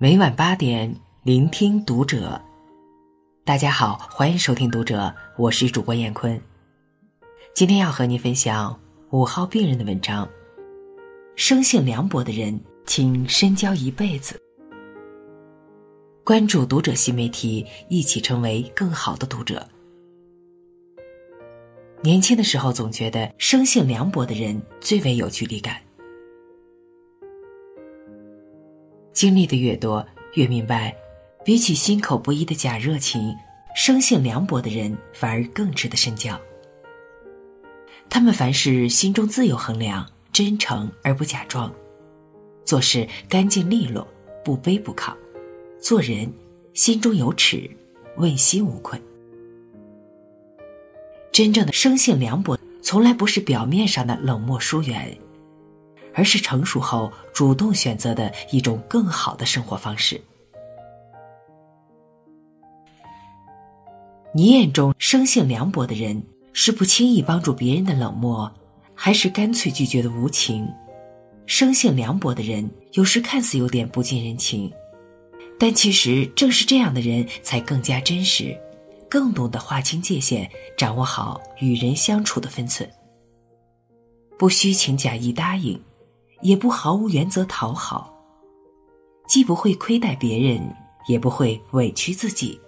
每晚八点，聆听读者。大家好，欢迎收听读者，我是主播闫坤。今天要和您分享五号病人的文章。生性凉薄的人，请深交一辈子。关注读者新媒体，一起成为更好的读者。年轻的时候，总觉得生性凉薄的人最为有距离感。经历的越多，越明白，比起心口不一的假热情，生性凉薄的人反而更值得深交。他们凡事心中自有衡量，真诚而不假装，做事干净利落，不卑不亢，做人心中有尺，问心无愧。真正的生性凉薄，从来不是表面上的冷漠疏远。而是成熟后主动选择的一种更好的生活方式。你眼中生性凉薄的人，是不轻易帮助别人的冷漠，还是干脆拒绝的无情？生性凉薄的人，有时看似有点不近人情，但其实正是这样的人才更加真实，更懂得划清界限，掌握好与人相处的分寸，不虚情假意答应。也不毫无原则讨好，既不会亏待别人，也不会委屈自己。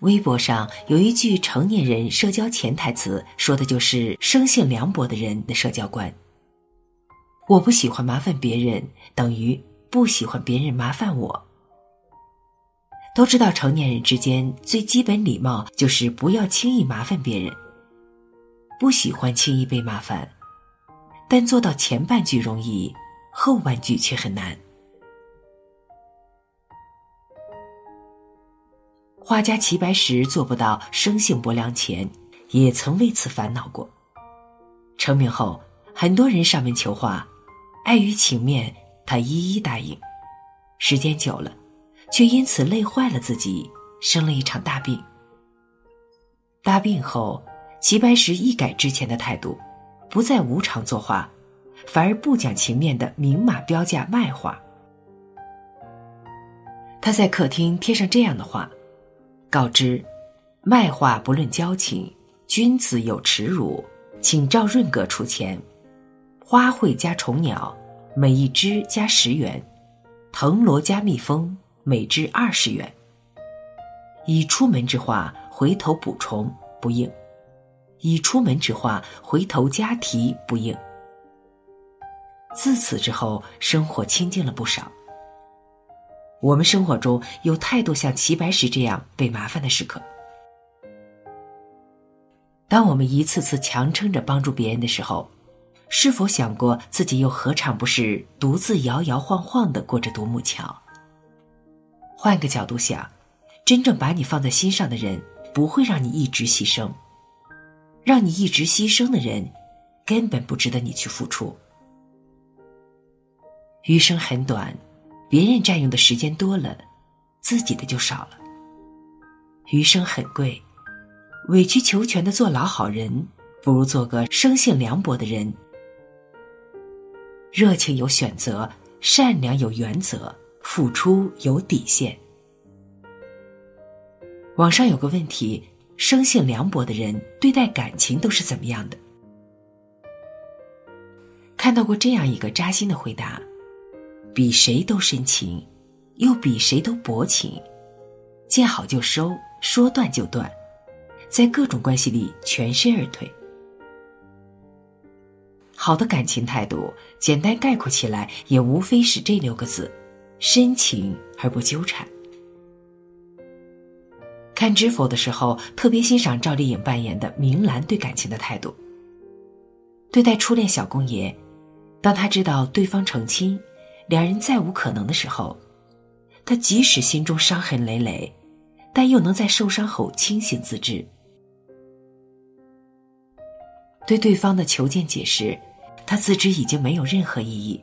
微博上有一句成年人社交潜台词，说的就是生性凉薄的人的社交观。我不喜欢麻烦别人，等于不喜欢别人麻烦我。都知道成年人之间最基本礼貌就是不要轻易麻烦别人，不喜欢轻易被麻烦。但做到前半句容易，后半句却很难。画家齐白石做不到生性薄凉前，也曾为此烦恼过。成名后，很多人上门求画，碍于情面，他一一答应。时间久了，却因此累坏了自己，生了一场大病。大病后，齐白石一改之前的态度。不再无偿作画，反而不讲情面的明码标价卖画。他在客厅贴上这样的话，告知：卖画不论交情，君子有耻辱，请赵润格出钱。花卉加虫鸟，每一只加十元；藤萝加蜜蜂，每只二十元。已出门之画，回头补充不应。已出门之话，回头加题不应。自此之后，生活清静了不少。我们生活中有太多像齐白石这样被麻烦的时刻。当我们一次次强撑着帮助别人的时候，是否想过自己又何尝不是独自摇摇晃晃的过着独木桥？换个角度想，真正把你放在心上的人，不会让你一直牺牲。让你一直牺牲的人，根本不值得你去付出。余生很短，别人占用的时间多了，自己的就少了。余生很贵，委曲求全的做老好人，不如做个生性凉薄的人。热情有选择，善良有原则，付出有底线。网上有个问题。生性凉薄的人对待感情都是怎么样的？看到过这样一个扎心的回答：比谁都深情，又比谁都薄情，见好就收，说断就断，在各种关系里全身而退。好的感情态度，简单概括起来，也无非是这六个字：深情而不纠缠。看《知否》的时候，特别欣赏赵丽颖扮演的明兰对感情的态度。对待初恋小公爷，当他知道对方成亲，两人再无可能的时候，他即使心中伤痕累累，但又能在受伤后清醒自知。对对方的求见解释，他自知已经没有任何意义，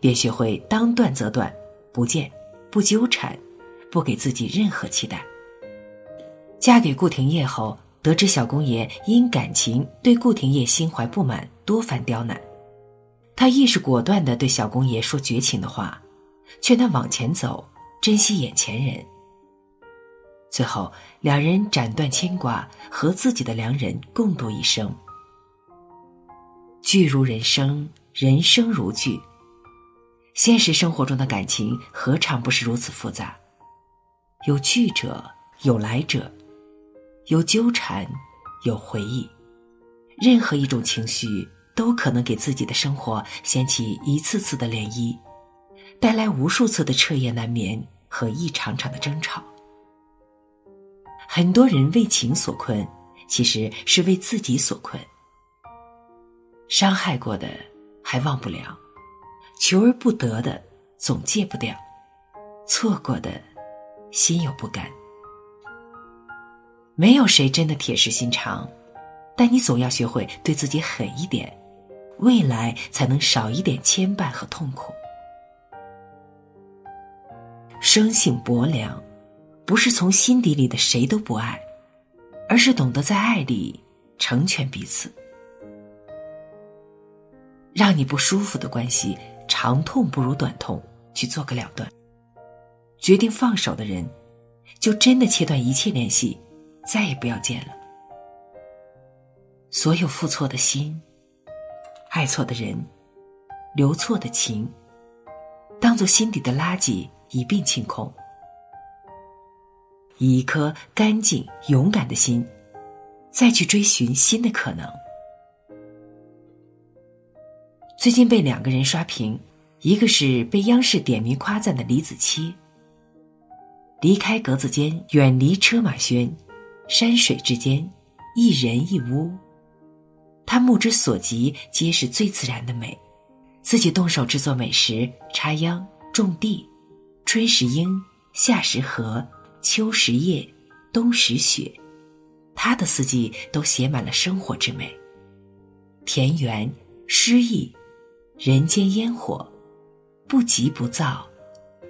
便学会当断则断，不见，不纠缠，不给自己任何期待。嫁给顾廷烨后，得知小公爷因感情对顾廷烨心怀不满，多番刁难，他亦是果断的对小公爷说绝情的话，劝他往前走，珍惜眼前人。最后，两人斩断牵挂，和自己的良人共度一生。剧如人生，人生如剧。现实生活中的感情何尝不是如此复杂？有聚者，有来者，有纠缠，有回忆。任何一种情绪都可能给自己的生活掀起一次次的涟漪，带来无数次的彻夜难眠和一场场的争吵。很多人为情所困，其实是为自己所困。伤害过的还忘不了。求而不得的，总戒不掉；错过的，心有不甘。没有谁真的铁石心肠，但你总要学会对自己狠一点，未来才能少一点牵绊和痛苦。生性薄凉，不是从心底里的谁都不爱，而是懂得在爱里成全彼此。让你不舒服的关系。长痛不如短痛，去做个了断。决定放手的人，就真的切断一切联系，再也不要见了。所有付错的心、爱错的人、留错的情，当做心底的垃圾一并清空，以一颗干净勇敢的心，再去追寻新的可能。最近被两个人刷屏，一个是被央视点名夸赞的李子柒。离开格子间，远离车马喧，山水之间，一人一屋。他目之所及皆是最自然的美，自己动手制作美食，插秧种地，春时樱，夏时荷，秋时叶，冬时雪，他的四季都写满了生活之美，田园诗意。人间烟火，不急不躁，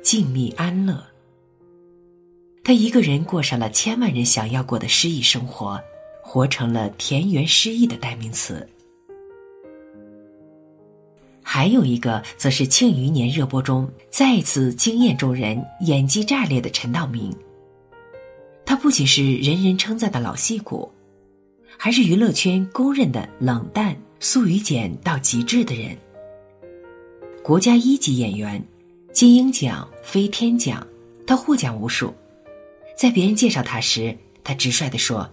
静谧安乐。他一个人过上了千万人想要过的诗意生活，活成了田园诗意的代名词。还有一个，则是《庆余年》热播中再次惊艳众人、演技炸裂的陈道明。他不仅是人人称赞的老戏骨，还是娱乐圈公认的冷淡、素与简到极致的人。国家一级演员，金鹰奖、飞天奖，他获奖无数。在别人介绍他时，他直率地说：“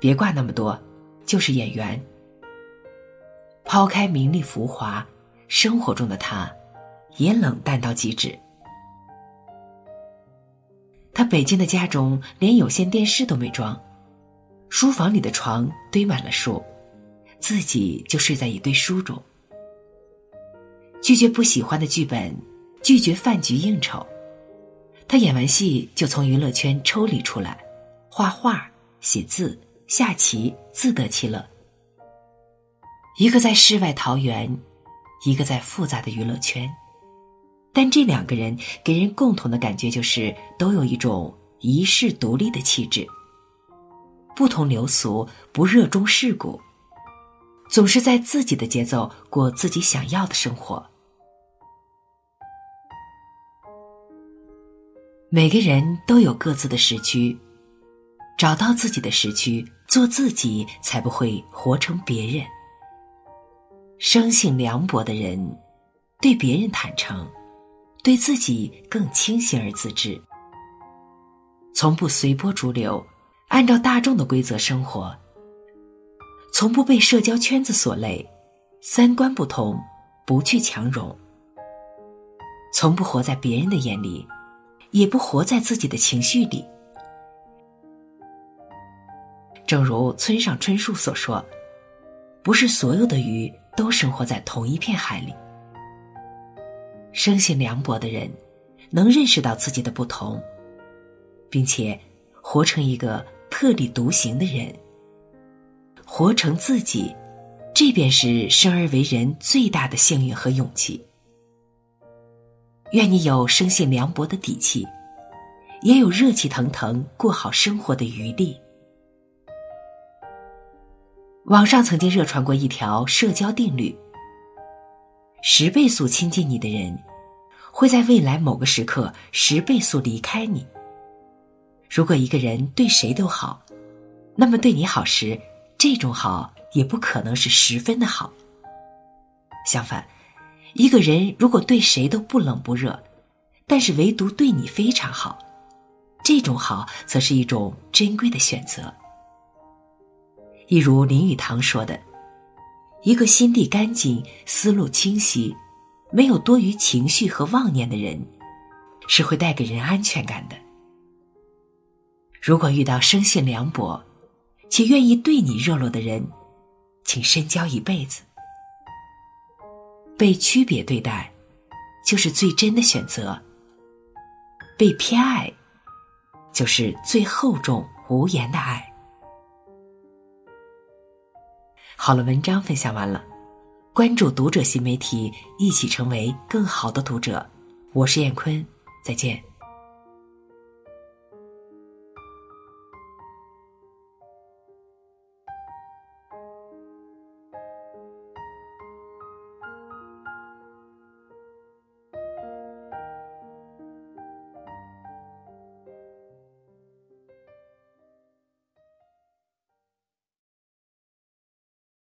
别挂那么多，就是演员。”抛开名利浮华，生活中的他，也冷淡到极致。他北京的家中连有线电视都没装，书房里的床堆满了书，自己就睡在一堆书中。拒绝不喜欢的剧本，拒绝饭局应酬。他演完戏就从娱乐圈抽离出来，画画、写字、下棋，自得其乐。一个在世外桃源，一个在复杂的娱乐圈，但这两个人给人共同的感觉就是都有一种遗世独立的气质，不同流俗，不热衷世故，总是在自己的节奏过自己想要的生活。每个人都有各自的时区，找到自己的时区，做自己，才不会活成别人。生性凉薄的人，对别人坦诚，对自己更清醒而自知，从不随波逐流，按照大众的规则生活，从不被社交圈子所累，三观不同，不去强融，从不活在别人的眼里。也不活在自己的情绪里。正如村上春树所说：“不是所有的鱼都生活在同一片海里。”生性凉薄的人，能认识到自己的不同，并且活成一个特立独行的人，活成自己，这便是生而为人最大的幸运和勇气。愿你有生性凉薄的底气，也有热气腾腾过好生活的余力。网上曾经热传过一条社交定律：十倍速亲近你的人，会在未来某个时刻十倍速离开你。如果一个人对谁都好，那么对你好时，这种好也不可能是十分的好。相反，一个人如果对谁都不冷不热，但是唯独对你非常好，这种好则是一种珍贵的选择。一如林语堂说的：“一个心地干净、思路清晰、没有多余情绪和妄念的人，是会带给人安全感的。如果遇到生性凉薄且愿意对你热络的人，请深交一辈子。被区别对待，就是最真的选择。”被偏爱，就是最厚重无言的爱。好了，文章分享完了，关注读者新媒体，一起成为更好的读者。我是燕坤，再见。